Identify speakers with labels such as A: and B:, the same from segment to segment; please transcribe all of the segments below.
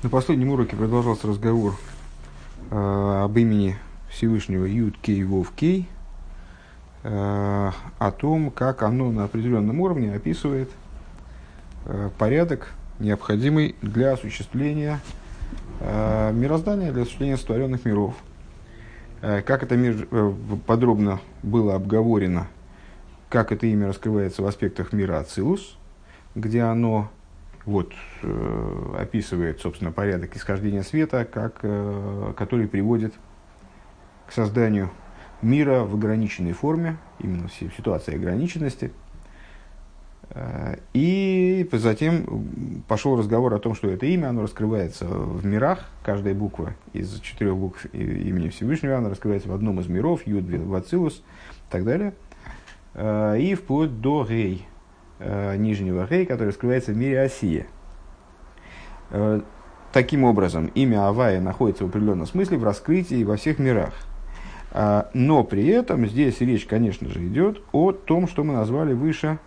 A: На последнем уроке продолжался разговор э, об имени Всевышнего Юд Кей Вов Кей, э, о том, как оно на определенном уровне описывает э, порядок, необходимый для осуществления э, мироздания, для осуществления сотворенных миров. Э, как это мир, э, подробно было обговорено, как это имя раскрывается в аспектах мира Ацилус, где оно вот, э, описывает, собственно, порядок исхождения света, как, э, который приводит к созданию мира в ограниченной форме, именно в ситуации ограниченности. Э, и затем пошел разговор о том, что это имя, оно раскрывается в мирах, каждая буква из четырех букв имени Всевышнего, она раскрывается в одном из миров, Юд, Вацилус и так далее. И вплоть до Гей, нижнего Гей, который скрывается в мире Осия. Э, таким образом, имя Авая находится в определенном смысле в раскрытии во всех мирах. Э, но при этом здесь речь, конечно же, идет о том, что мы назвали выше,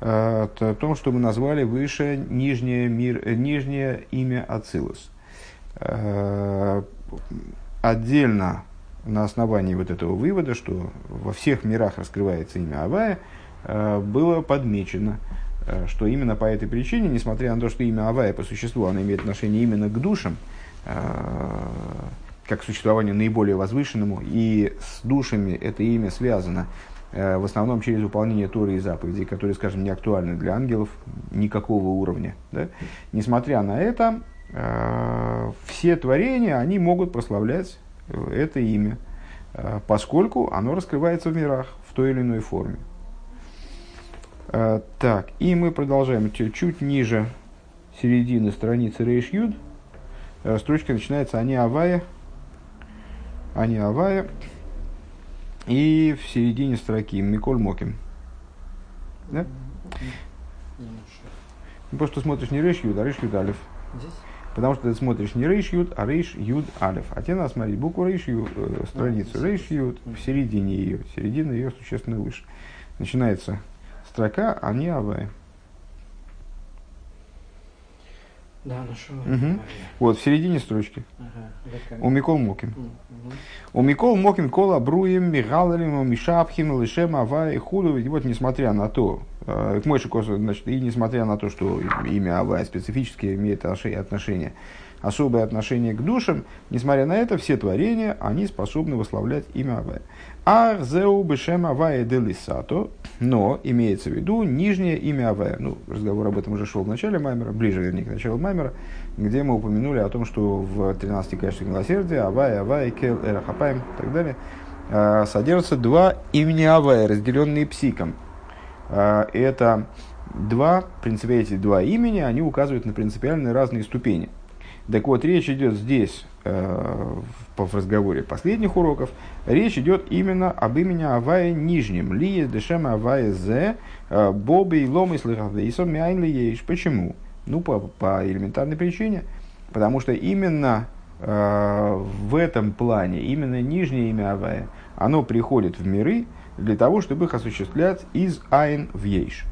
A: э, о том, что мы назвали выше нижнее, мир, нижнее имя Ацилус. Э, отдельно на основании вот этого вывода, что во всех мирах раскрывается имя Авая, э, было подмечено, э, что именно по этой причине, несмотря на то, что имя Авая по существу, оно имеет отношение именно к душам, э, как к существованию наиболее возвышенному, и с душами это имя связано в основном через выполнение Торы и заповедей, которые, скажем, не актуальны для ангелов никакого уровня. Да? Несмотря на это, все творения, они могут прославлять это имя, э, поскольку оно раскрывается в мирах в той или иной форме. Э, так, и мы продолжаем чуть ниже середины страницы Рейш Юд. Э, строчка начинается «Они Авая», «Они Авая», и в середине строки «Миколь Моким». Да? Ну, просто смотришь не Рейш Юд, а Рейш Юд Алиф. Здесь? Потому что ты смотришь не рейш юд, а рейш юд алиф. А тебе надо смотреть букву рейш юд, э, страницу рейш юд, в середине ее. Середина ее существенно выше. Начинается строка, а не авая.
B: Да, нашел.
A: Угу. Вот, в середине строчки. Ага, у Микол Моким. У Микол Моким кола бруем мигаларим мишапхим лишем авай худу. И вот, несмотря на то, э, к Мойши значит, и несмотря на то, что имя Авай специфически имеет отношение особое отношение к душам, несмотря на это, все творения, они способны восславлять имя Авая. Арзеу бешем Авая делисато, но имеется в виду нижнее имя Авая. Ну, разговор об этом уже шел в начале Маймера, ближе, вернее, к началу Маймера, где мы упомянули о том, что в 13 качествах милосердия Авая, Авая, Кел, Эрахапаем и так далее а, содержатся два имени Авая, разделенные псиком. А, это два, в принципе, эти два имени, они указывают на принципиально разные ступени – так вот, речь идет здесь, э, в, разговоре последних уроков, речь идет именно об имени Авая Нижнем. Ли дешем Авая зе, э, боби и ломы слыхавейсом мяйнли ейш. Почему? Ну, по, по элементарной причине. Потому что именно э, в этом плане, именно нижнее имя Авая, оно приходит в миры для того, чтобы их осуществлять из Айн в Ейш.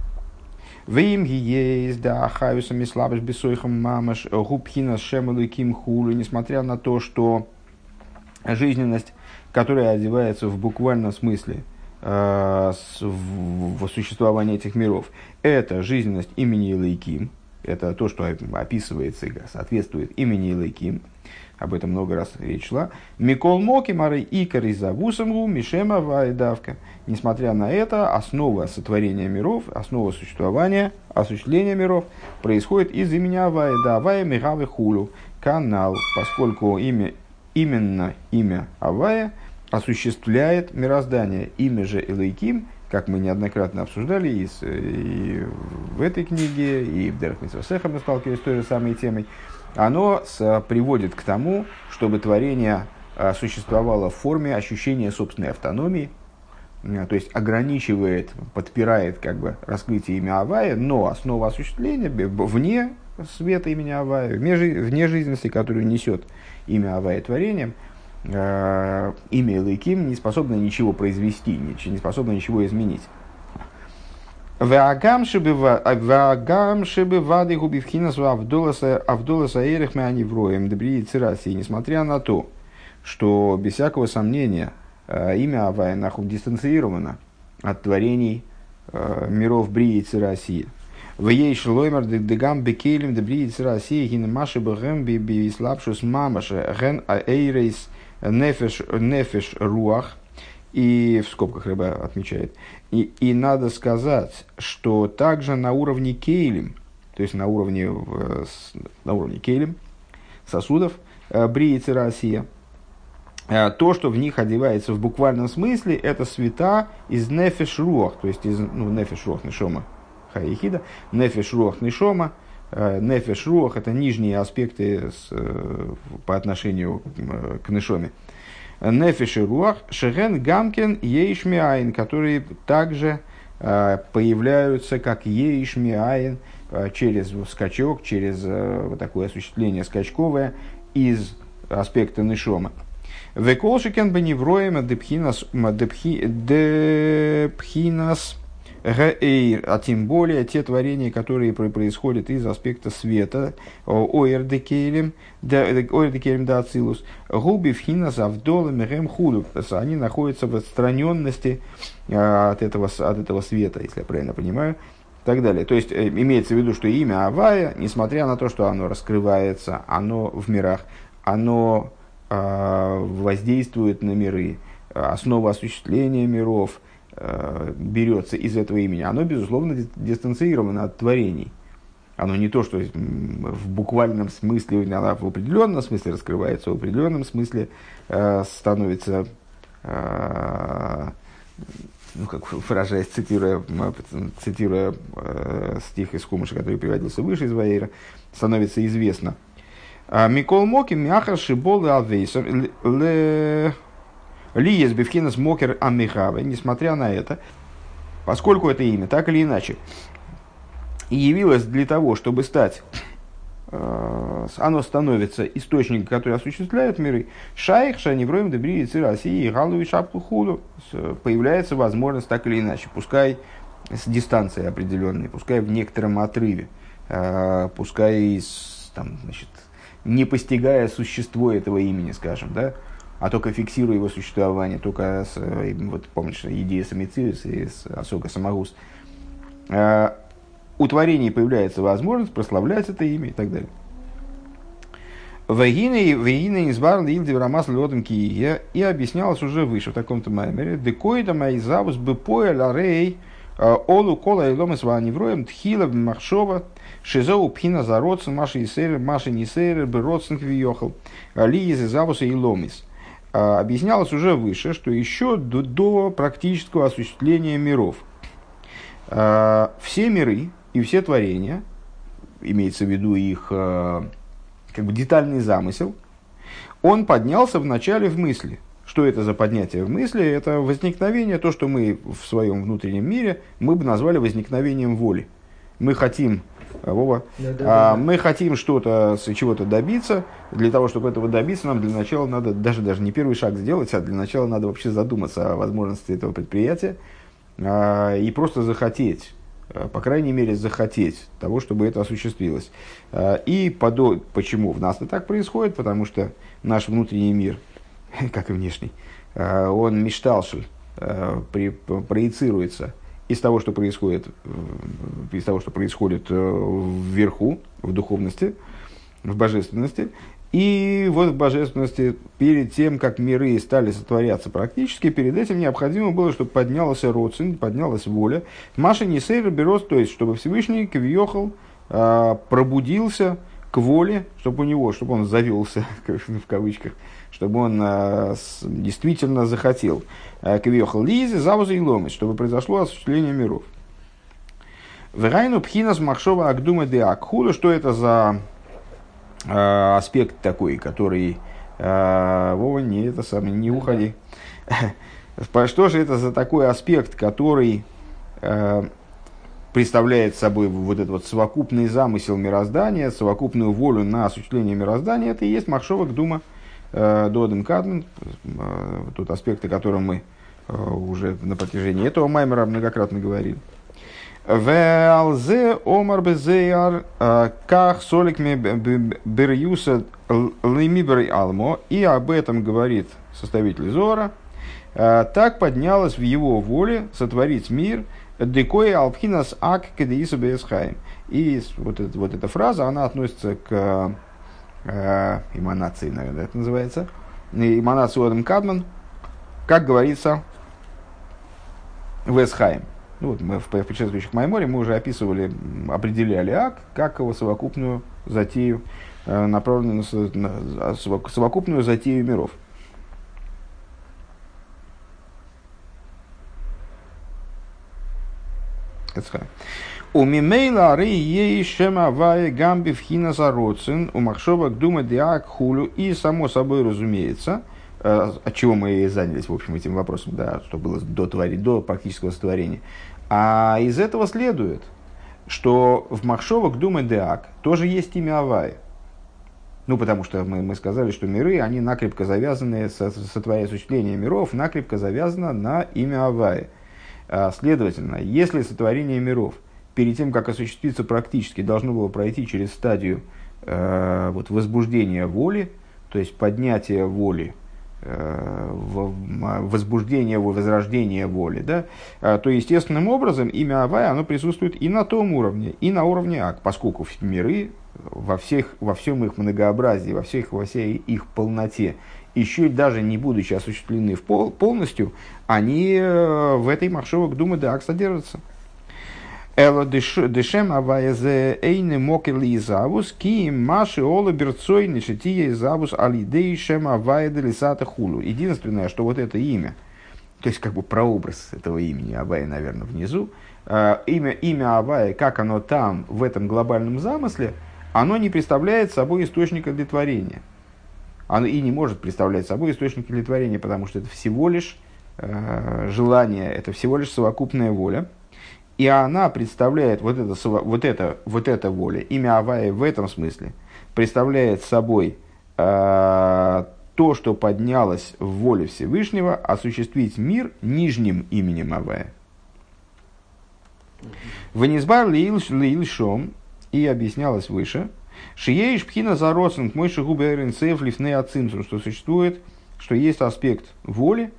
A: Вим гиез да ахаюсами слабыш бесойхам мамаш губхина шемалыким хулю, несмотря на то, что жизненность, которая одевается в буквальном смысле э, в, в существовании этих миров, это жизненность имени Илайким, это то, что описывается и соответствует имени Илайким, об этом много раз речь шла. Микол Моки Мары Икар из Авусамру Мишема Вайдавка. Несмотря на это, основа сотворения миров, основа существования, осуществления миров происходит из имени Авая, да, Авая Михавы Хулю, канал, поскольку имя, именно имя Авая осуществляет мироздание. Имя же Элейким, как мы неоднократно обсуждали и, с, и в этой книге, и в Дерах Митсвасеха мы сталкивались с той же самой темой, оно с, приводит к тому, чтобы творение а, существовало в форме ощущения собственной автономии, а, то есть ограничивает, подпирает как бы раскрытие имя Авая, но основа осуществления вне света имени Авая, вне, вне жизненности, которую несет имя Авая творением, имя Лейким не способно ничего произвести, не способно ничего изменить. Ваагам шибы вады губивхинас авдоласа эрих мы они вроем добри цираси. Несмотря на то, что без всякого сомнения имя Авая дистанцировано от творений миров Брии Цирасии. В ей шлоймер дегам бекелем дебри Цирасии гин маши бэгэм би слабшус мамаше ген эйрейс нефеш нефеш руах. И в скобках рыба отмечает. И, и надо сказать, что также на уровне кейлем, то есть на уровне, на уровне кейлем, сосудов, э, бриицы Россия, э, то, что в них одевается в буквальном смысле, это света из нефеш руах, то есть из ну, нефеш руах нишома хаихида, нефеш руах нишома, э, нефеш руах это нижние аспекты с, по отношению к нишоме. Нефиш и Руах, Шеген Гамкин Ейшмиаин, которые также э, появляются как Ейшмиаин э, через скачок, через э, вот такое осуществление скачковое из аспекта Нишома. Веколшикен беневроем депхинас депхинас Гаэйр, а тем более те творения, которые происходят из аспекта света, оэрдекелем, оэрдекелем да ацилус, губи вхина завдолами гэм худу, они находятся в отстраненности а, от этого, от этого света, если я правильно понимаю, и так далее. То есть, э, имеется в виду, что имя Авая, несмотря на то, что оно раскрывается, оно в мирах, оно э, воздействует на миры, основа осуществления миров – Э, берется из этого имени, оно, безусловно, дистанцировано от творений. Оно не то, что в буквальном смысле, оно в определенном смысле раскрывается, в определенном смысле э, становится, э, ну, как выражаясь, цитируя, цитируя э, стих из Хумыша, который приводился выше из Ваейра, становится известно. «А Микол Моки Мяхар Шибол Алвейсер Лиес Бевхинас Мокер Амихаве, несмотря на это, поскольку это имя, так или иначе, явилось для того, чтобы стать, э, оно становится источником, который осуществляет миры, шайх, шаневроем, дебри, России, галу и шапку худу, появляется возможность так или иначе, пускай с дистанцией определенной, пускай в некотором отрыве, э, пускай там, значит, не постигая существо этого имени, скажем, да, а только фиксируя его существование, только с, э, вот помнишь, идея самицилис и с Асока Самагус, э, у творений появляется возможность прославлять это имя и так далее. Вегина избар лильди рамас льотом кие и объяснялось уже выше в таком-то маймере. Декоида майзавус бепоя ларей э, олу кола и ломы свани вроем тхила махшова шизоу пхина за родсен маши и сейр маши не сейр бы родсен квиохал ли из завуса и ломис. А, объяснялось уже выше, что еще до, до практического осуществления миров а, все миры и все творения, имеется в виду их а, как бы детальный замысел, он поднялся вначале в мысли. Что это за поднятие в мысли? Это возникновение, то, что мы в своем внутреннем мире, мы бы назвали возникновением воли. Мы хотим Вова. Да, да, а, да. Мы хотим что-то, чего-то добиться. Для того, чтобы этого добиться, нам для начала надо даже, даже не первый шаг сделать, а для начала надо вообще задуматься о возможности этого предприятия а, и просто захотеть а, по крайней мере, захотеть того, чтобы это осуществилось. А, и подо... почему в нас это так происходит? Потому что наш внутренний мир, как и внешний, он мечталший, проецируется из того, что происходит, э, из того, что происходит э, вверху, в духовности, в божественности. И вот в божественности, перед тем, как миры стали сотворяться практически, перед этим необходимо было, чтобы поднялся родствен, поднялась воля. Маша не сейр берос, то есть, чтобы Всевышний Квиохал а, пробудился к воле, чтобы у него, чтобы он завелся, в кавычках, чтобы он а, действительно захотел. Э, Квиохал Лизи, Завуза и Ломис, чтобы произошло осуществление миров. Верайну Пхинас Махшова Агдума де Акхула, что это за э, аспект такой, который... Э, Вова, не это самое, не уходи. Что же это за такой аспект, который э, представляет собой вот этот вот совокупный замысел мироздания, совокупную волю на осуществление мироздания, это и есть Махшова Гдума э, Доден Кадмен, э, тот аспект, о котором мы Э, уже на протяжении этого маймера многократно говорили. Веалзе омар безеяр ках солик берюса лимибер алмо. И об этом говорит составитель Зора. Так поднялось в его воле сотворить мир – Декой алпхинас ак кедеису бесхайм. И вот, это, вот эта фраза, она относится к э, эманации, наверное, это называется. Эманацию Адам Кадман, как говорится, Весхайм. Ну, вот мы в предшествующих Майморе мы уже описывали, определяли ак как его совокупную затею, э, направленную на, на совокупную затею миров. У мимейла ры ей шема вая гамби в хина зароцин, у махшовок дума диак хулю, и само собой разумеется, э, от чего мы и занялись, в общем, этим вопросом, да, что было до, твори, до практического сотворения. А из этого следует, что в Махшовок Дума Деак тоже есть имя Авая. Ну, потому что мы, мы сказали, что миры, они накрепко завязаны, со, сотворение осуществление миров накрепко завязано на имя Авая. А, следовательно, если сотворение миров перед тем, как осуществиться практически, должно было пройти через стадию э, вот, возбуждения воли, то есть поднятия воли, э, возбуждения, возрождения воли, да, а, то естественным образом имя Авая оно присутствует и на том уровне, и на уровне Ак, поскольку миры во, всех, во всем их многообразии, во, всех, во всей их полноте еще даже не будучи осуществлены в пол, полностью, они э, в этой маршовок Думы Дак содержатся. Эло дешем аваязе эйне мокели изавус, ки маши ола берцой нишития изавус алидей шем аваяде лисата хулу. Единственное, что вот это имя, то есть как бы прообраз этого имени Авая, наверное, внизу, э, имя, имя Авая, как оно там, в этом глобальном замысле, оно не представляет собой источника для творения – оно и не может представлять собой источник удовлетворения, потому что это всего лишь э, желание, это всего лишь совокупная воля. И она представляет, вот это, вот это, вот эта воля, имя Авая в этом смысле, представляет собой э, то, что поднялось в воле Всевышнего, осуществить мир нижним именем Авая. Ванизбар Леил и объяснялось выше – Шиеиш пхина зароцинг мой шигуберин сейф лифне ацинцу, что существует, что есть аспект воли,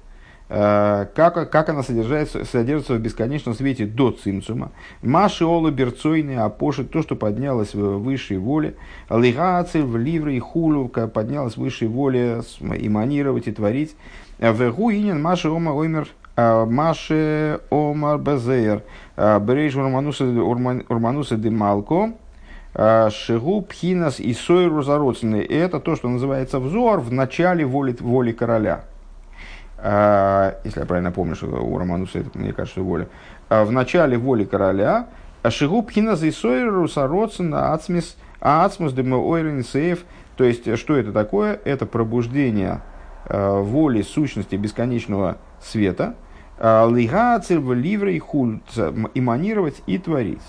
A: как, как она содержится, содержится в бесконечном свете до цимцума. Маши ола берцойный апошит, то, что поднялось в высшей воле. Лигаци в ливре и хулу, поднялось в высшей воле иманировать и творить. Вегу инин маши ома оймер э, Маше Омар Безеер, э, Берейш Урмануса Демалко, Шигу пхинас и сойру зародственный. Это то, что называется взор в начале воли, воли короля. А, если я правильно помню, что у Романуса это, мне кажется, воля. А, в начале воли короля Шигу пхинас и сойру зародственный ацмис ацмус сейф. То есть, что это такое? Это пробуждение воли сущности бесконечного света, лигацир в ливре и хуль, эманировать и творить.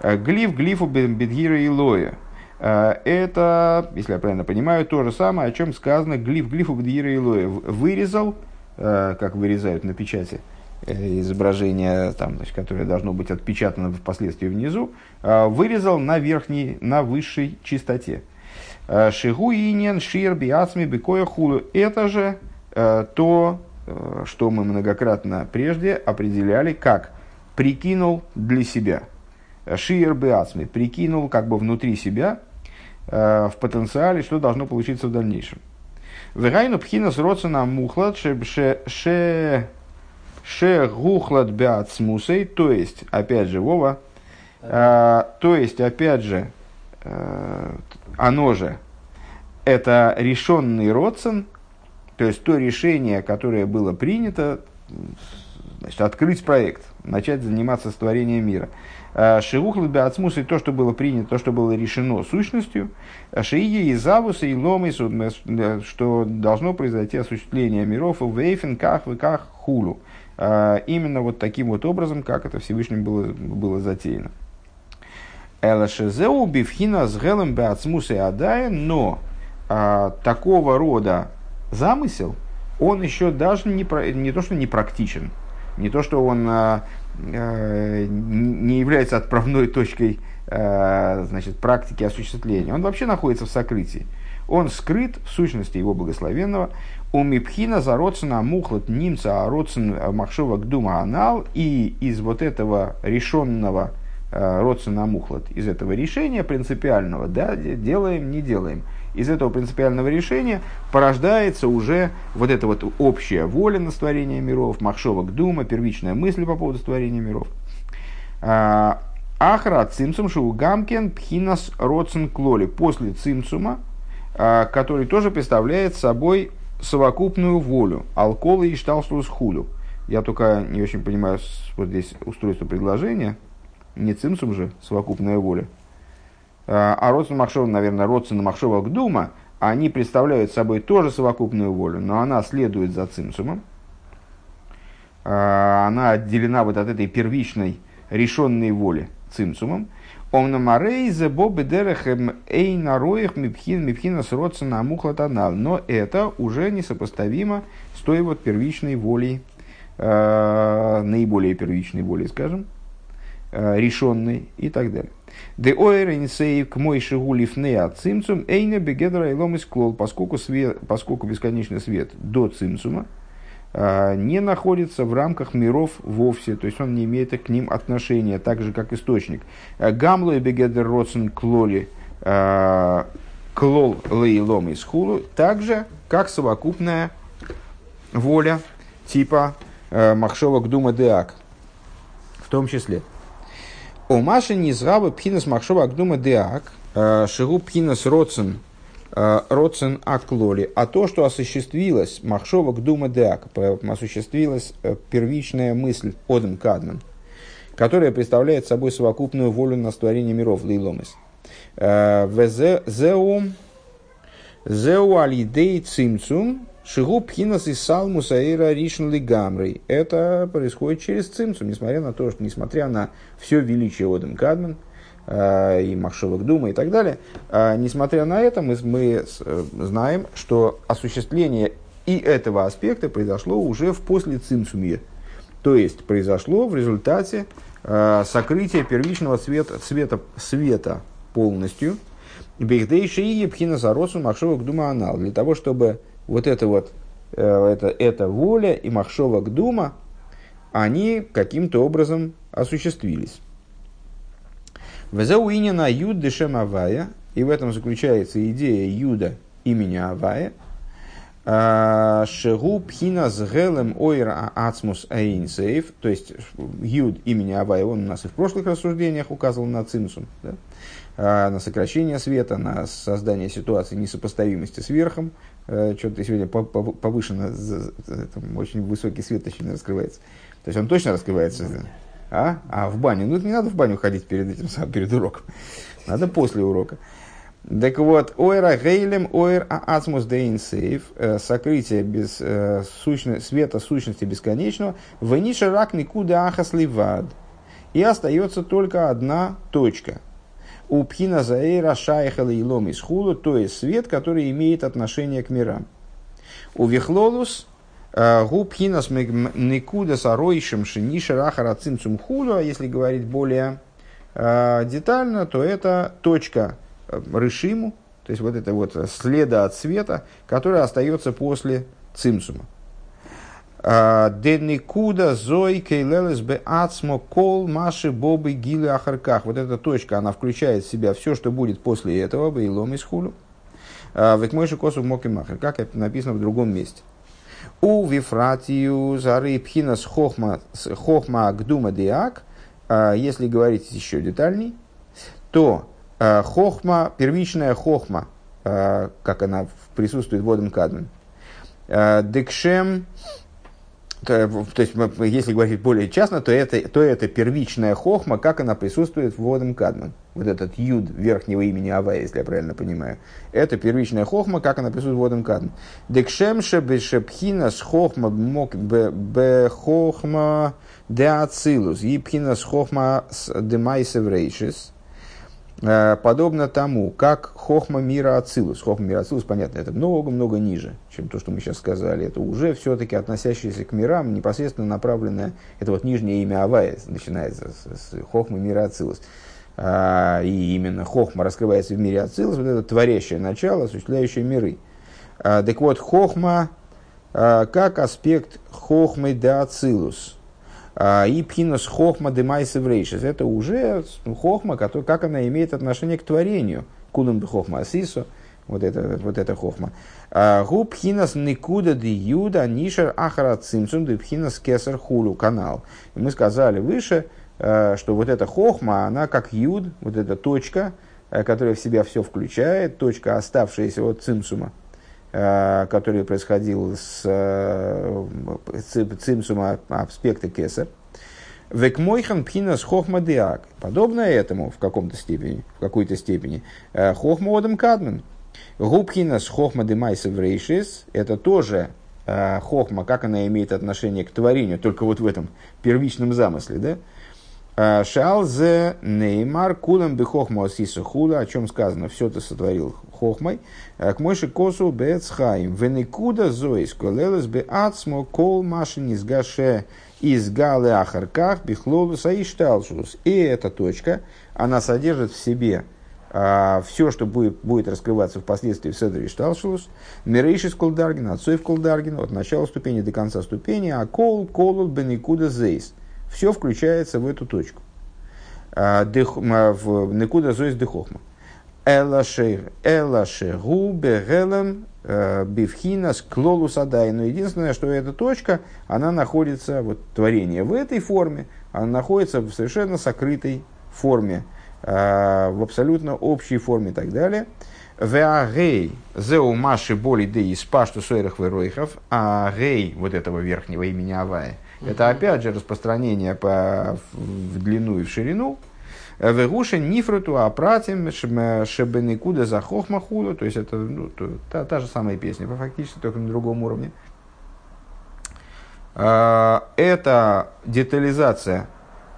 A: Э, глиф глифу бедгира и лоя. Э, это, если я правильно понимаю, то же самое, о чем сказано глиф глифу бедгира и лоя. Вырезал, э, как вырезают на печати, изображение, там, значит, которое должно быть отпечатано впоследствии внизу, вырезал на верхней, на высшей чистоте. Шигу инен шир биацми бекоя хулу. Это же то, что мы многократно прежде определяли как прикинул для себя – Шиер Беацми прикинул как бы внутри себя э, в потенциале, что должно получиться в дальнейшем. Вегайну пхинас роцена мухлад ше гухлад беацмусей, то есть, опять же, Вова, э, то есть, опять же, э, оно же, это решенный родцен, то есть то решение, которое было принято, значит, открыть проект, начать заниматься творением мира. Э, Шиухлы Беацмус и то, что было принято, то, что было решено сущностью. Э, Шиие и Завуса и Ломы, э, что должно произойти осуществление миров в Вейфен, Ках, Ках, Хулу. Именно вот таким вот образом, как это Всевышним было, было затеяно. Элашезеу бифхина с гелем беацмус и адая, но такого рода замысел, он еще даже не, не то, что не практичен, не то, что он не является отправной точкой э, значит, практики осуществления. Он вообще находится в сокрытии. Он скрыт в сущности его благословенного. У Мипхина за родсена мухлот немца, а родсен махшова гдума анал. И из вот этого решенного родсена мухлот, из этого решения принципиального, да, делаем, не делаем – из этого принципиального решения порождается уже вот эта вот общая воля на створение миров, махшовок дума, первичная мысль по поводу створения миров. А, Ахра цимцум шугамкен пхинас родсен клоли. После цимцума, а, который тоже представляет собой совокупную волю. Алкола и шталстус хулю. Я только не очень понимаю вот здесь устройство предложения. Не цимсум же, совокупная воля. А, а Родсен Махшова, наверное, Родсен Махшова Гдума, они представляют собой тоже совокупную волю, но она следует за цимсумом. А, она отделена вот от этой первичной решенной воли цимсумом. Он на морейзе бобы дерехем эй нароих мипхин мипхина с родсена мухлатанал. Но это уже несопоставимо с той вот первичной волей, э, наиболее первичной волей, скажем, э, решенной и так далее. Де ойрен сейв к мой шигулив не от цимцум, эйна бегедра и лом клол, поскольку, свет, поскольку бесконечный свет до цимцума а, не находится в рамках миров вовсе, то есть он не имеет к ним отношения, так же как источник. А, Гамло и бегедер родсен клоли а, клол лейлом из хулу, так же, как совокупная воля типа махшовок дума деак, в том числе. О Маше не зрабы пхинас махшова агдума деак, э, шигу пхинас роцен, э, роцен аклоли. А то, что осуществилось махшова гдума деак, осуществилась э, первичная мысль одем кадман, которая представляет собой совокупную волю на створение миров лейломис. Зеу Зеу алидей цимцум Шигу пхинас и салмуса эйра ришн гамрей. Это происходит через цимцу, несмотря на то, что, несмотря на все величие Одем Кадман, э, и Махшовок Дума и так далее, э, несмотря на это, мы, мы э, знаем, что осуществление и этого аспекта произошло уже в после цимцумье. То есть произошло в результате сокрытия первичного цвета, цвета, света полностью. Бехдейши и пхина заросу махшовок дума анал. Для того, чтобы вот это вот, э, это, эта воля и махшовок дума, они каким-то образом осуществились. Везауинина юд дешем авая, и в этом заключается идея юда имени Авая, а, Шегу пхина с гелем ойра ацмус аинсейф, то есть юд имени Авая, он у нас и в прошлых рассуждениях указывал на цимсум, да? А, на сокращение света, на создание ситуации несопоставимости с верхом, Э, что-то сегодня повышено, там очень высокий свет очень раскрывается. То есть он точно раскрывается. А? А в баню? Ну, не надо в баню ходить перед этим, перед уроком. Надо после урока. Так вот, ойра гейлем ойр ацмус дейн сейф, э, сокрытие без, э, сущно, света сущности бесконечного, вениша рак никуда ахас ливад. И остается только одна точка, у пхина заэйра шайхала и лом из хулу, то есть свет, который имеет отношение к мирам. У вихлолус э, гу пхинас никуда сароишем шиниша рахара цимцум хулу, а если говорить более э, детально, то это точка э, рышиму, то есть вот это вот следа от света, которая остается после цимцума. Деникуда зой кейлелес бе ацмо кол маши бобы гилы ахарках. Вот эта точка, она включает в себя все, что будет после этого, бейлом из хулу. Векмойши косу моки махер, как это написано в другом месте. У вифратию зары пхинас хохма, хохма гдума диак, если говорить еще детальней, то хохма, первичная хохма, как она присутствует в Водом Кадмен, декшем то, есть, если говорить более частно, то это, то это первичная хохма, как она присутствует в Водом Кадман. Вот этот юд верхнего имени Ава, если я правильно понимаю. Это первичная хохма, как она присутствует в Водом Кадман. Декшемше бешепхина с хохма мок бе хохма де ацилус. И пхина с хохма с демайсев рейшис. Э, подобно тому, как хохма мира Ацилус. Хохма мира Ацилус, понятно, это много-много ниже, чем то, что мы сейчас сказали. Это уже все-таки относящееся к мирам, непосредственно направленное, это вот нижнее имя Авая начинается с, с хохмы мира Ацилус. А, и именно хохма раскрывается в мире Ацилус, вот это творящее начало, осуществляющее миры. А, так вот, хохма а, как аспект хохмы де Ацилус – и пхинус хохма демайса врейшис. Это уже хохма, который, как она имеет отношение к творению. Кулам бы хохма асису. Вот это, вот это хохма. А, гу пхинас никуда де юда нишер ахара цимсун де пхинас кесар хулу канал. Мы сказали выше, а, что вот эта хохма, она как юд, вот эта точка, которая в себя все включает, точка, оставшаяся от цимсума, Э, который происходил с э, цимсума аспекта кесар. Векмойхан пхинас хохма диак. Подобно этому в каком-то степени, в какой-то степени. Э, хохма одам кадмен. Губхинас хохма демайса врейшис. Это тоже хохма, как она имеет отношение к творению, только вот в этом первичном замысле, да? Шалзе Неймар Кулам Бехохма Асиса Хула, о чем сказано, все ты сотворил хохмой. К мойши косу бецхаим. Веникуда зоис колелес бе ацмо кол маши низгаше изгале ахарках бихлолу саишталшус. И эта точка, она содержит в себе а, все, что будет, будет раскрываться впоследствии в Седре Шталшус, Мирейшис Колдаргин, Отцов Колдаргин, от начала ступени до конца ступени, а Кол Колул Беникуда Зейс – все включается в эту точку. А, в Некуда Зоис Дехохма. Элашер, Элашер, Губе, Гелем, э, Бифхинас, Клолус Адай. Но единственное, что эта точка, она находится, вот творение в этой форме, она находится в совершенно сокрытой форме, э, в абсолютно общей форме и так далее. Веагей зеу маши боли де из пашту сойрах веройхов, а гей вот этого верхнего имени Авая – это опять же распространение по, в длину и в ширину. Вегуша нифруту апратим шебеникуда за хохмахулу. То есть это ну, та, та же самая песня, фактически только на другом уровне. А, это детализация,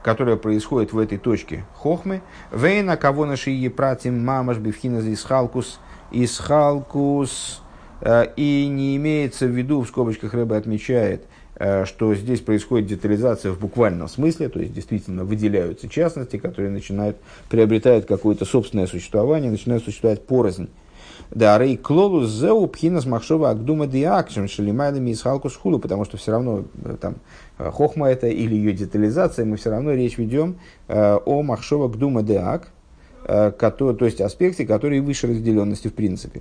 A: которая происходит в этой точке хохмы. Вейна кого наши епратим мамаш бифхина исхалкус исхалкус. А, и не имеется в виду, в скобочках рыба отмечает – Э, что здесь происходит детализация в буквальном смысле, то есть действительно выделяются частности, которые начинают, приобретают какое-то собственное существование, начинают существовать порознь. Да, рей клолу зеу пхинас махшова агдума диакшем шелимайлами из халку схулу, потому что все равно э, там э, хохма это или ее детализация, мы все равно речь ведем о махшова агдума диак, то есть аспекте, который выше разделенности в принципе.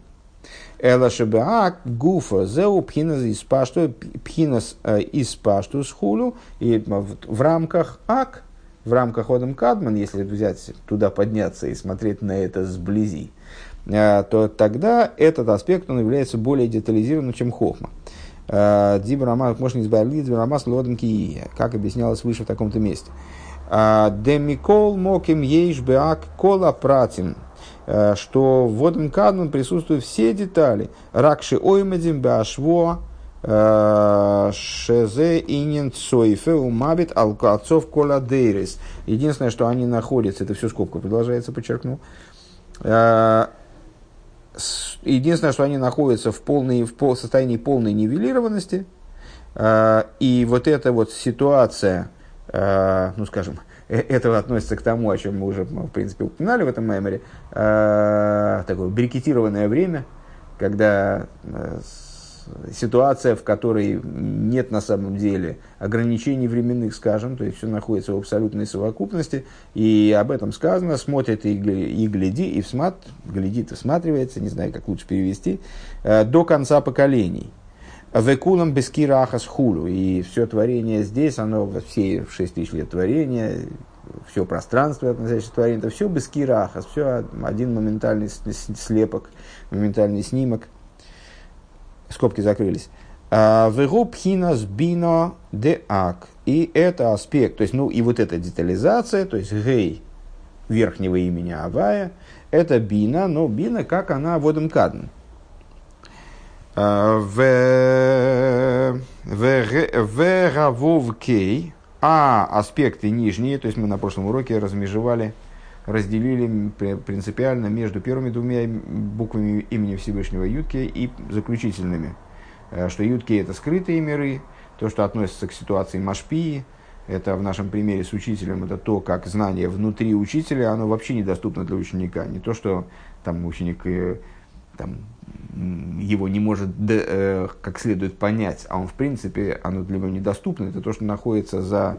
A: Эла шебеак гуфа зеу пхинас из пашту, пхинас э, из пашту с хулю. И в рамках ак, в рамках Одам Кадман, если взять туда подняться и смотреть на это сблизи, э, то тогда этот аспект он является более детализированным, чем хохма. Э, Дибрамас, можно избавить Дибрамас лодом кии, как объяснялось выше в таком-то месте. Демикол моким ейш беак кола пратим что в водом кадман присутствуют все детали. Ракши оймадим башво э, шезе инин цойфе умабит алкацов коладейрис. Единственное, что они находятся, это все скобка продолжается, подчеркну. Э, единственное, что они находятся в, полной, в состоянии полной нивелированности. И вот эта вот ситуация, ну скажем, Э, это относится к тому, о чем мы уже, в принципе, упоминали в этом меморе, э, такое брикетированное время, когда э, ситуация, в которой нет на самом деле ограничений временных, скажем, то есть все находится в абсолютной совокупности, и об этом сказано, смотрит и, и гляди, и всмат, глядит и всматривается, не знаю, как лучше перевести, э, до конца поколений. Векулам бескира ахас хулу. И все творение здесь, оно все 6 тысяч лет творения, все пространство, относящееся к творению, это все бескира все один моментальный слепок, моментальный снимок. Скобки закрылись. А, Вегу пхинас бино де ак. И это аспект, то есть, ну, и вот эта детализация, то есть, гей верхнего имени Авая, это бина, но бина, как она водом кадн. В Равовкей, а аспекты нижние, то есть мы на прошлом уроке размежевали разделили принципиально между первыми двумя буквами имени Всевышнего Ютки и заключительными. Э, что Ютки это скрытые миры, то, что относится к ситуации Машпии, это в нашем примере с учителем, это то, как знание внутри учителя, оно вообще недоступно для ученика. Не то, что там ученик э, там, его не может э, как следует понять, а он в принципе, оно для него недоступно, это то, что находится за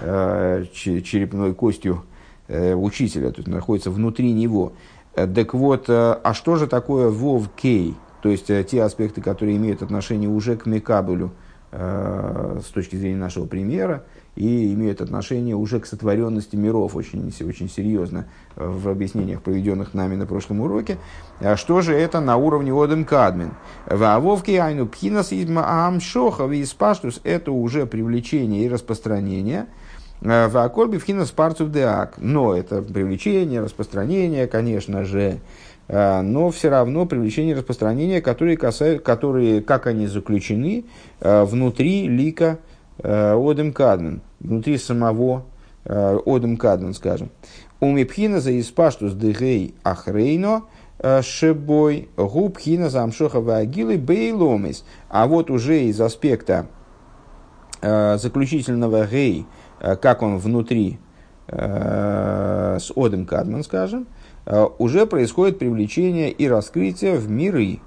A: э, черепной костью э, учителя, то есть находится внутри него. Так вот, а что же такое вов кей? То есть те аспекты, которые имеют отношение уже к Мекабелю э, с точки зрения нашего примера, и имеют отношение уже к сотворенности миров очень, очень серьезно в объяснениях, проведенных нами на прошлом уроке. А что же это на уровне Одем Кадмин? Вовки айну пхинас изма амшоха виспаштус – это уже привлечение и распространение – в Акольбе в парцев деак. Но это привлечение, распространение, конечно же, э, но все равно привлечение и распространение, которые, касаются, которые, как они заключены э, внутри лика э, Одем Кадмен, внутри самого Одем Кадмен, скажем. У Мипхина за испаштус дегей ахрейно шебой губхина за амшоха вагилы бейломис. А вот уже из аспекта заключительного гей, Э, как он внутри э, с Одем Кадман, скажем, э, уже происходит привлечение и раскрытие в миры.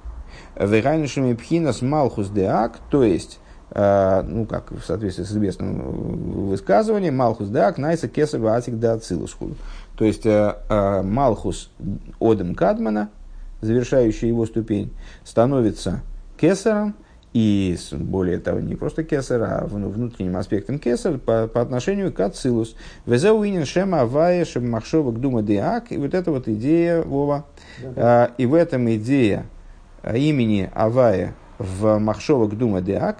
A: Вегайнишами пхинас малхус деак, то есть, ну, как в соответствии с известным высказыванием, малхус деак найса кесова атик да То есть, малхус Одем Кадмана, завершающий его ступень, становится кесаром, и более того, не просто кесар, а внутренним аспектом кесар по, по отношению к ацилус. Везеуинин шема авая шем махшовок дума деак. И вот эта вот идея Вова. А, и в этом идея имени авая в махшовок дума деак.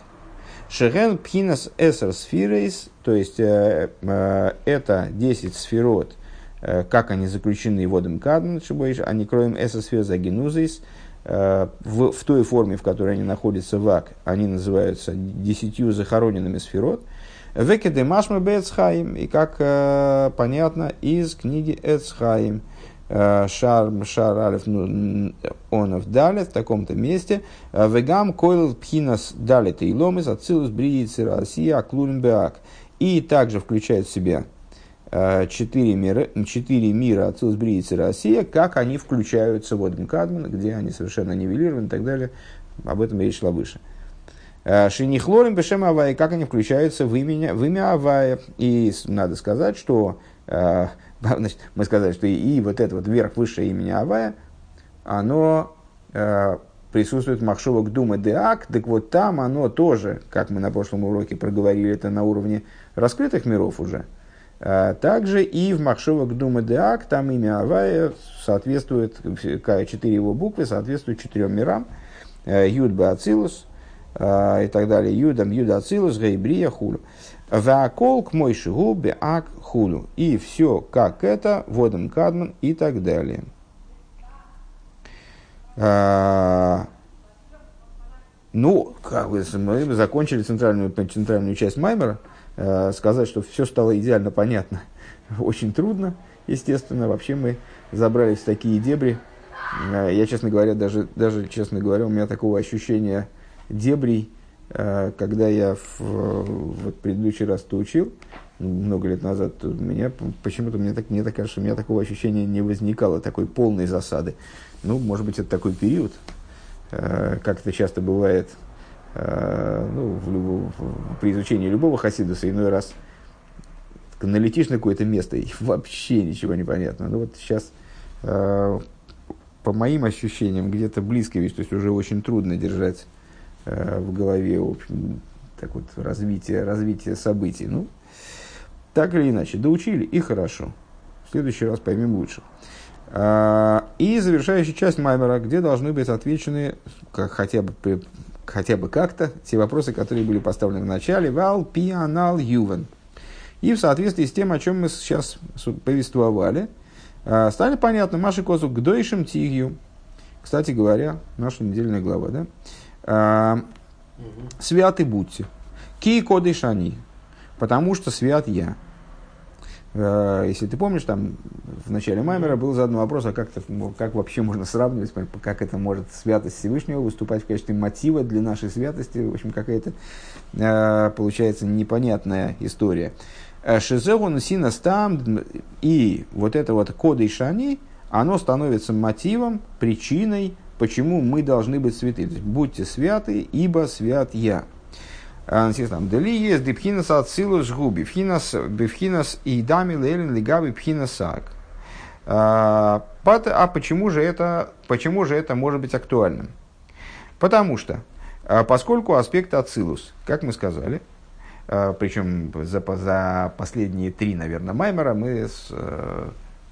A: Шеген пхинас эсер сфирейс, то есть э, э, это 10 сферот, э, как они заключены водом кадман, они кроем эсер сфер за генузис, Э, в, в той форме, в которой они находятся в ак, они называются десятью захороненными сферот. Векеде машма бецхаим, и как э, понятно из книги Эцхаим, шар, шар алиф ну, онов в таком-то месте, э, вегам койл пхинас далит и ломис, ацилус бриицы Россия, аклулин беак. И также включает в себя Э, четыре мира, четыре мира Ацилус Бриицы Россия, как они включаются в Одем Кадман, где они совершенно нивелированы и так далее. Об этом речь шла выше. Э, Шинихлорим Бешем Авая, как они включаются в имя, в имя Авая. И надо сказать, что э, значит, мы сказали, что и, и вот это вот верх высшее имени Авая, оно присутствует в Махшовок Дума Деак, так вот там оно тоже, как мы на прошлом уроке проговорили, это на уровне раскрытых миров уже – а, также и в Махшова Дума Деак, там имя Авая соответствует, четыре его буквы соответствуют четырем мирам. Э, Юд Бацилус а, и так далее. Юдам Юд Ацилус Гейбрия Хулю. Ваакол к мой шигу беак хулю. И все как это, водом кадман и так далее. А, ну, как бы мы закончили центральную, центральную часть Маймера. Э, сказать, что все стало идеально понятно, очень трудно, естественно. Вообще мы забрались в такие дебри. Э, я, честно говоря, даже, даже, честно говоря, у меня такого ощущения дебрей, когда я в, вот предыдущий раз то учил, много лет назад, меня почему-то мне так, мне так кажется, у меня такого ощущения не возникало, такой полной засады. Ну, может быть, это такой период, как это часто бывает Э, ну, в любом, при изучении любого хасидуса иной раз налетишь на какое-то место и вообще ничего не понятно. Ну вот сейчас, э, по моим ощущениям, где-то близко вещь, то есть уже очень трудно держать э, в голове в общем, так вот, развитие, развитие событий. Ну, так или иначе, доучили и хорошо. В следующий раз поймем лучше. И завершающая часть Маймера, где должны быть отвечены как, хотя бы хотя бы как-то те вопросы, которые были поставлены в начале, вал, пианал, ювен. И в соответствии с тем, о чем мы сейчас повествовали, а, стали понятны Маши Козу к дойшим тигью. Кстати говоря, наша недельная глава, да? Святы будьте. Ки коды шани. Потому что свят я. Э, если ты помнишь, там в начале Маймера был задан вопрос, а как, -то, как вообще можно сравнивать, как это может святость Всевышнего выступать в качестве мотива для нашей святости. В общем, какая-то э, получается непонятная история. Э, Шизегун синас там и вот это вот коды шани, оно становится мотивом, причиной, почему мы должны быть святы. То есть, будьте святы, ибо свят я. Там, Дали есть дипхинас ацилус губи, бифхинас, бифхинас и дами лейлин лигаби пхинасак. А, а почему же, это, почему же это может быть актуальным? Потому что, а, поскольку аспект ацилус, как мы сказали, а, причем за, за последние три, наверное, маймера мы с,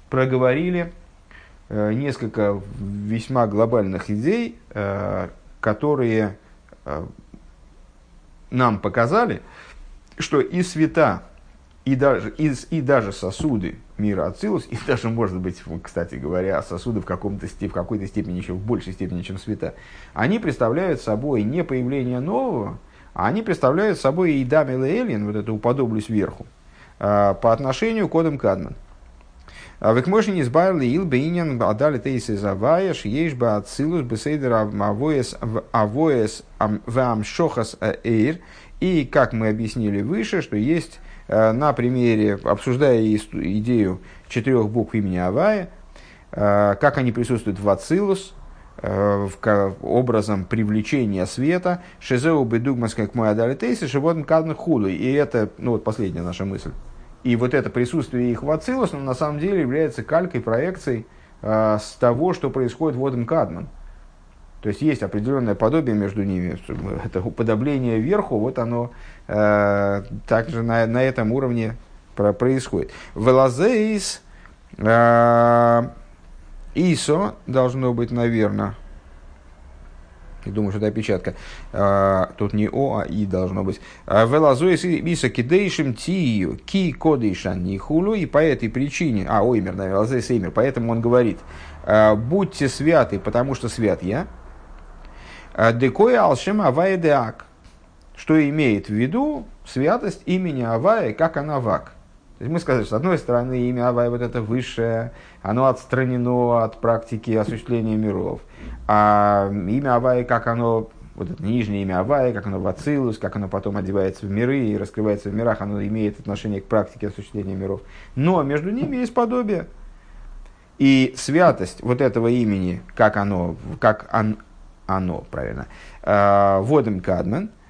A: проговорили несколько весьма глобальных идей, э, которые нам показали, что и света, и даже, и, и даже сосуды мира Ацилус, и даже, может быть, кстати говоря, сосуды в, каком-то, в какой-то степени, еще в большей степени, чем света, они представляют собой не появление нового, а они представляют собой и дамил эллин, вот это уподоблюсь вверху, а, по отношению к Одам Кадман. А не избавили ил бейнян адали тейсы завая шиеш ба ацилус бесейдер авоес авоес вам шохас эйр. И как мы объяснили выше, что есть э, на примере, обсуждая идею четырех букв имени Авая, э, как они присутствуют в Ацилус, э, в, образом привлечения света, шизеу бедугмас как мой адали тейсы, шивотн кадных худу. И это, ну вот последняя наша мысль. И вот это присутствие их в Ацилус, на самом деле является калькой, проекцией э, с того, что происходит в Одем Кадман. То есть есть определенное подобие между ними. Это уподобление вверху, вот оно э, также на, на этом уровне про, происходит. Велазейс э, Исо должно быть, наверное, я думаю, что это опечатка. А, тут не О, а И должно быть. А, Велазуис Иса Кидейшим Тию Ки Кодейшан Нихулу. И по этой причине, а, Оймер, наверное, Велазуис Эймер, поэтому он говорит, а, будьте святы, потому что свят я. Декоя Алшем Авая Деак. Что имеет в виду святость имени Авая, как она вак. Мы сказали, что с одной стороны имя Авай вот это высшее, оно отстранено от практики осуществления миров. А имя Авай, как оно, вот это нижнее имя Авай, как оно в Ацилус, как оно потом одевается в миры и раскрывается в мирах, оно имеет отношение к практике осуществления миров. Но между ними есть подобие. И святость вот этого имени, как оно, как он, оно, правильно, э, Водем Кадмен –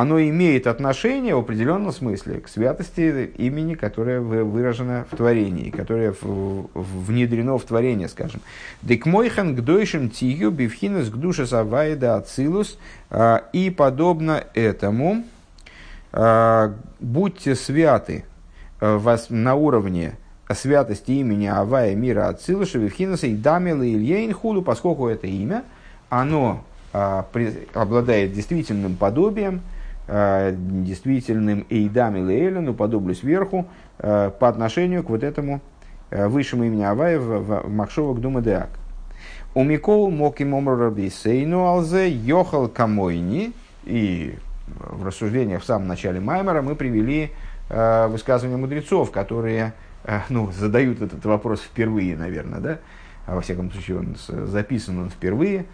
A: оно имеет отношение в определенном смысле к святости имени, которое выражено в творении, которое внедрено в творение, скажем. Дек мойхан гдойшим тию бифхинес к душе савайда ацилус. А, и подобно этому, а, будьте святы а, на уровне святости имени Авая мира Ацилуша, Вивхинаса и Дамила Ильейн Худу, поскольку это имя, оно обладает действительным подобием, действительным Эйдам или Эйлен, уподоблю сверху, э, по отношению к вот этому э, высшему имени Авая в Махшова Гдума Деак. У Микол Моки Момраби Сейну Алзе Йохал Камойни. И в рассуждениях в самом начале Маймера мы привели высказывания мудрецов, которые ну, задают этот вопрос впервые, наверное, да? А во всяком случае, он записан он впервые,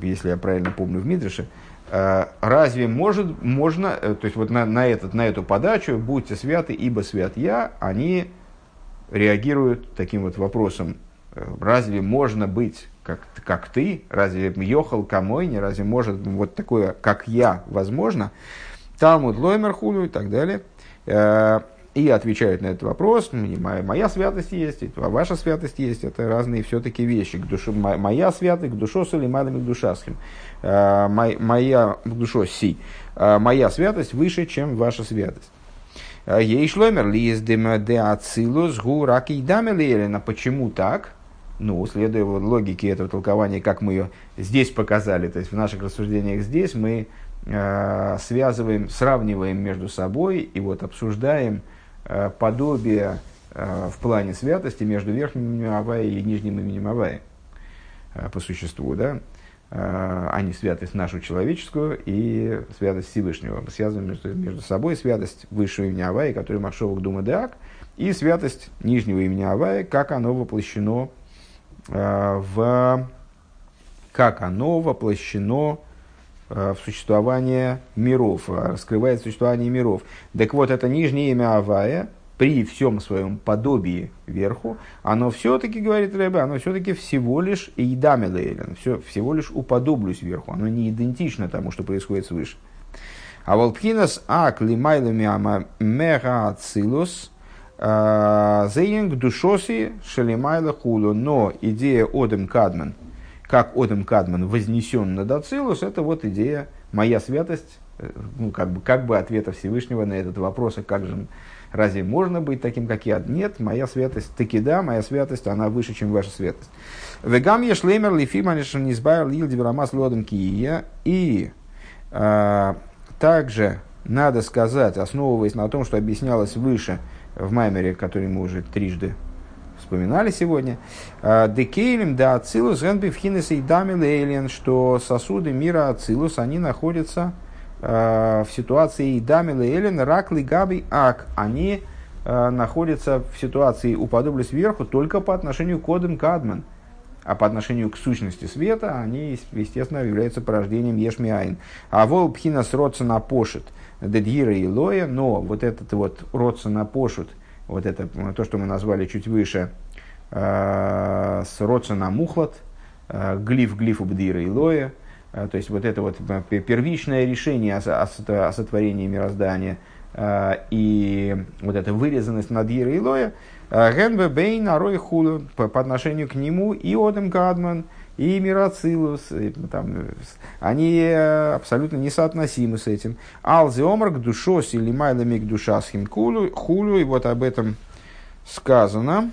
A: если я правильно помню, в Мидрше. Э, разве может, можно, э, то есть вот на, на, этот, на эту подачу «будьте святы, ибо свят я», они реагируют таким вот вопросом, э, разве можно быть как, как ты, разве Йохал Камой, не разве может вот такое, как я, возможно, Талмуд Лоймер Хулю и так далее и отвечают на этот вопрос. Моя, моя святость есть, а ваша святость есть. Это разные все-таки вещи. К душе, моя святость, к душе с к душасхим. А, моя к душе си. А, моя святость выше, чем ваша святость. А, ей шломер ли из де ацилус гу раки и дамелерина. Почему так? Ну, следуя логике этого толкования, как мы ее здесь показали, то есть в наших рассуждениях здесь мы э, связываем, сравниваем между собой и вот обсуждаем Э, подобие э, в плане святости между верхним именем Авая и нижним именем Авая э, по существу, да, а не святость нашу человеческую и святость Всевышнего. Мы связываем между, между собой святость высшего имени Авая, который Маршова Дума Деак, и святость нижнего имени Авая, как оно воплощено э, в как оно воплощено э, в существование миров, раскрывает существование миров. Так вот, это нижнее имя Авая, при всем своем подобии верху, оно все-таки, говорит Рэбе, оно все-таки всего лишь идамелейлен, все, всего лишь уподоблюсь верху, оно не идентично тому, что происходит свыше. А волпхинас ак лимайлами мега ацилус а, зейнг душоси шалимайла хулу. Но идея Одем Кадман, как Одем Кадман вознесен над Ацилус, это вот идея «моя святость», э, ну, как бы, как бы ответа Всевышнего на этот вопрос, а как же Разве можно быть таким, как я? Нет, моя святость, таки да, моя святость, она выше, чем ваша святость. Вегам я шлемер лифиманишн не избавил лил дибрамас лодом кия. И а, также надо сказать, основываясь на том, что объяснялось выше в Маймере, который мы уже трижды вспоминали сегодня, а, декейлем да ацилус генбифхинес и дамил что сосуды мира ацилус, они находятся в ситуации Дамила Элен, Ракли, Габи, Ак, они э, находятся в ситуации уподобли сверху только по отношению к Кодем Кадман. А по отношению к сущности света они, естественно, являются порождением Ешмиайн. А вол пхинас родсона пошит дедьира и лоя, но вот этот вот родсона пошут, вот это то, что мы назвали чуть выше, э, с родсона мухлот, глиф глиф убдира и лоя, то есть вот это вот первичное решение о сотворении мироздания а, и вот эта вырезанность над Ира и Лоя, а, Генбе Бейн Арой Хулу по отношению к нему и Одем Кадман, и Мирацилус, там, они э, абсолютно несоотносимы с этим. Алзи Омар к душос или майлами к душасхим хулю, и вот об этом сказано.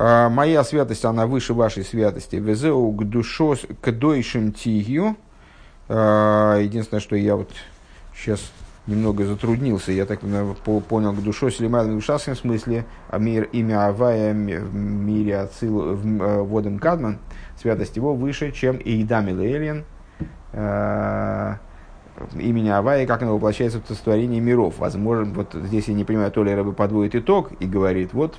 A: А, моя святость, она выше вашей святости. Везеу к душо, к дойшим тигью. А, единственное, что я вот сейчас немного затруднился. Я так понял, к душо Селимайла в ушасском смысле, а мир, имя Авая в мире Ацил, э, Водем Кадман, святость его выше, чем Иидам Элиен, имени Авая, как оно воплощается в сотворении миров. Возможно, вот здесь я не понимаю, то ли Рэбе подводит итог и говорит, вот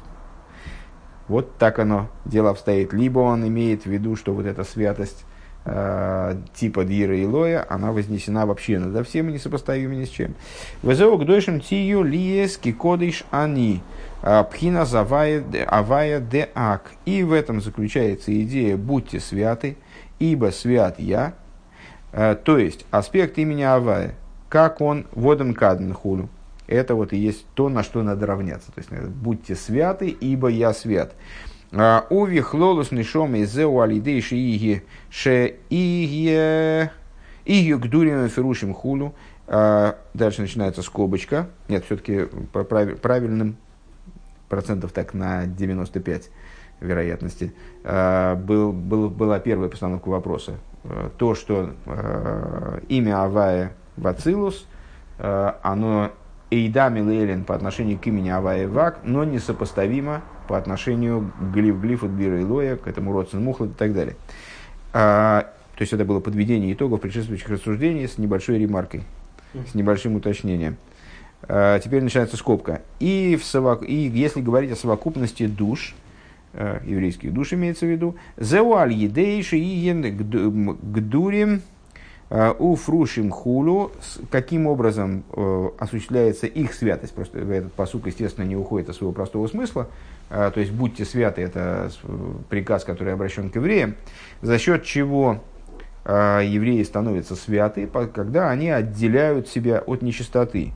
A: вот так оно дело обстоит. Либо он имеет в виду, что вот эта святость э, типа Дира и Лоя, она вознесена вообще над всем и несопоставима ни с чем. Везеу к дойшим тию лиес кикодиш ани. А, пхина авая де ак. И в этом заключается идея «будьте святы, ибо свят я». А, то есть аспект имени Авая, как он водом кадмен хулю это вот и есть то, на что надо равняться. То есть, будьте святы, ибо я свят. А, Уви хлолус нишом из зеу алидейши иги ше иги иги гдурим ферушим хулу. А, дальше начинается скобочка. Нет, все-таки правильным процентов так на 95 вероятности. А, был, был, была первая постановка вопроса. То, что имя Авая Вацилус, оно Эйдами Лейлин по отношению к имени Авая Вак, но несопоставимо по отношению к Глиф Глифу Бира и Лоя, к этому родственному Мухлад и так далее. А, то есть это было подведение итогов предшествующих рассуждений с небольшой ремаркой, с небольшим уточнением. А, теперь начинается скобка. И, в совок... и если говорить о совокупности душ, а, еврейских душ имеется в виду, зеуаль едейши иен гдурим Э, у фрушим хулу, каким образом э, осуществляется их святость. Просто этот посук, естественно, не уходит от своего простого смысла. Э, то есть, будьте святы, это приказ, который обращен к евреям. За счет чего евреи становятся святы, когда они отделяют себя от нечистоты.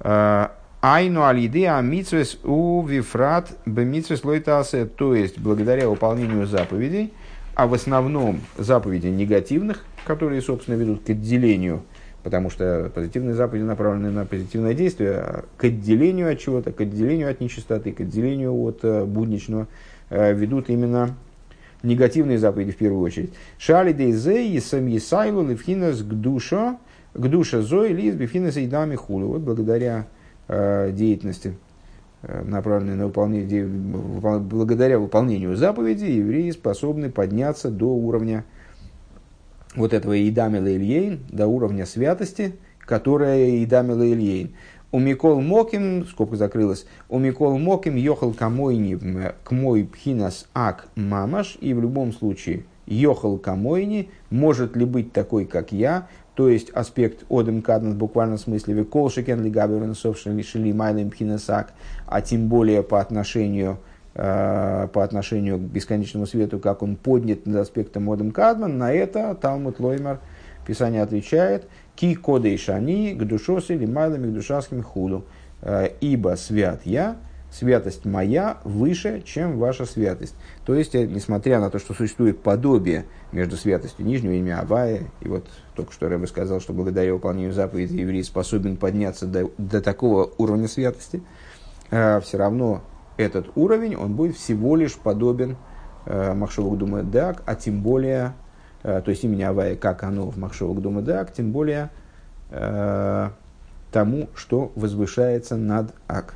A: Айну алиды амитсвес у вифрат бемитсвес лойтасе, то есть благодаря выполнению заповедей, а в основном заповедей негативных – которые, собственно, ведут к отделению, потому что позитивные заповеди направлены на позитивное действие, а к отделению от чего-то, к отделению от нечистоты, к отделению от э, будничного, э, ведут именно негативные заповеди в первую очередь. Шали дейзе и сам есайлу левхинас к душа, к душа зои лиз бифинас и дами хулю. Вот благодаря э, деятельности направленной на выполнение, благодаря выполнению заповедей, евреи способны подняться до уровня вот этого Идамила Ильейн до уровня святости, которая Идамила Ильейн. У Микол Моким, скобка закрылась, у Микол Моким ехал камойни к мой пхинас ак мамаш, и в любом случае ехал камойни может ли быть такой, как я, то есть аспект одем каднес в буквальном смысле виколшикен ли габернсов шли майлем пхинасак, а тем более по отношению по отношению к бесконечному свету, как он поднят над аспектом Одем Кадман, на это Талмуд Лоймер, Писание отвечает, Ки кодей шани к душосе или майлами к душаским худу. Э, ибо свят я, святость моя выше, чем ваша святость. То есть, э, несмотря на то, что существует подобие между святостью нижнего имя Авая, и вот только что Рэбе сказал, что благодаря выполнению заповеди еврей способен подняться до, до такого уровня святости, э, все равно этот уровень, он будет всего лишь подобен э, Махшевок думает Дак, а тем более Э, то есть имени Авая, как оно в Махшовок Дома Дак, тем более э, тому, что возвышается над Ак.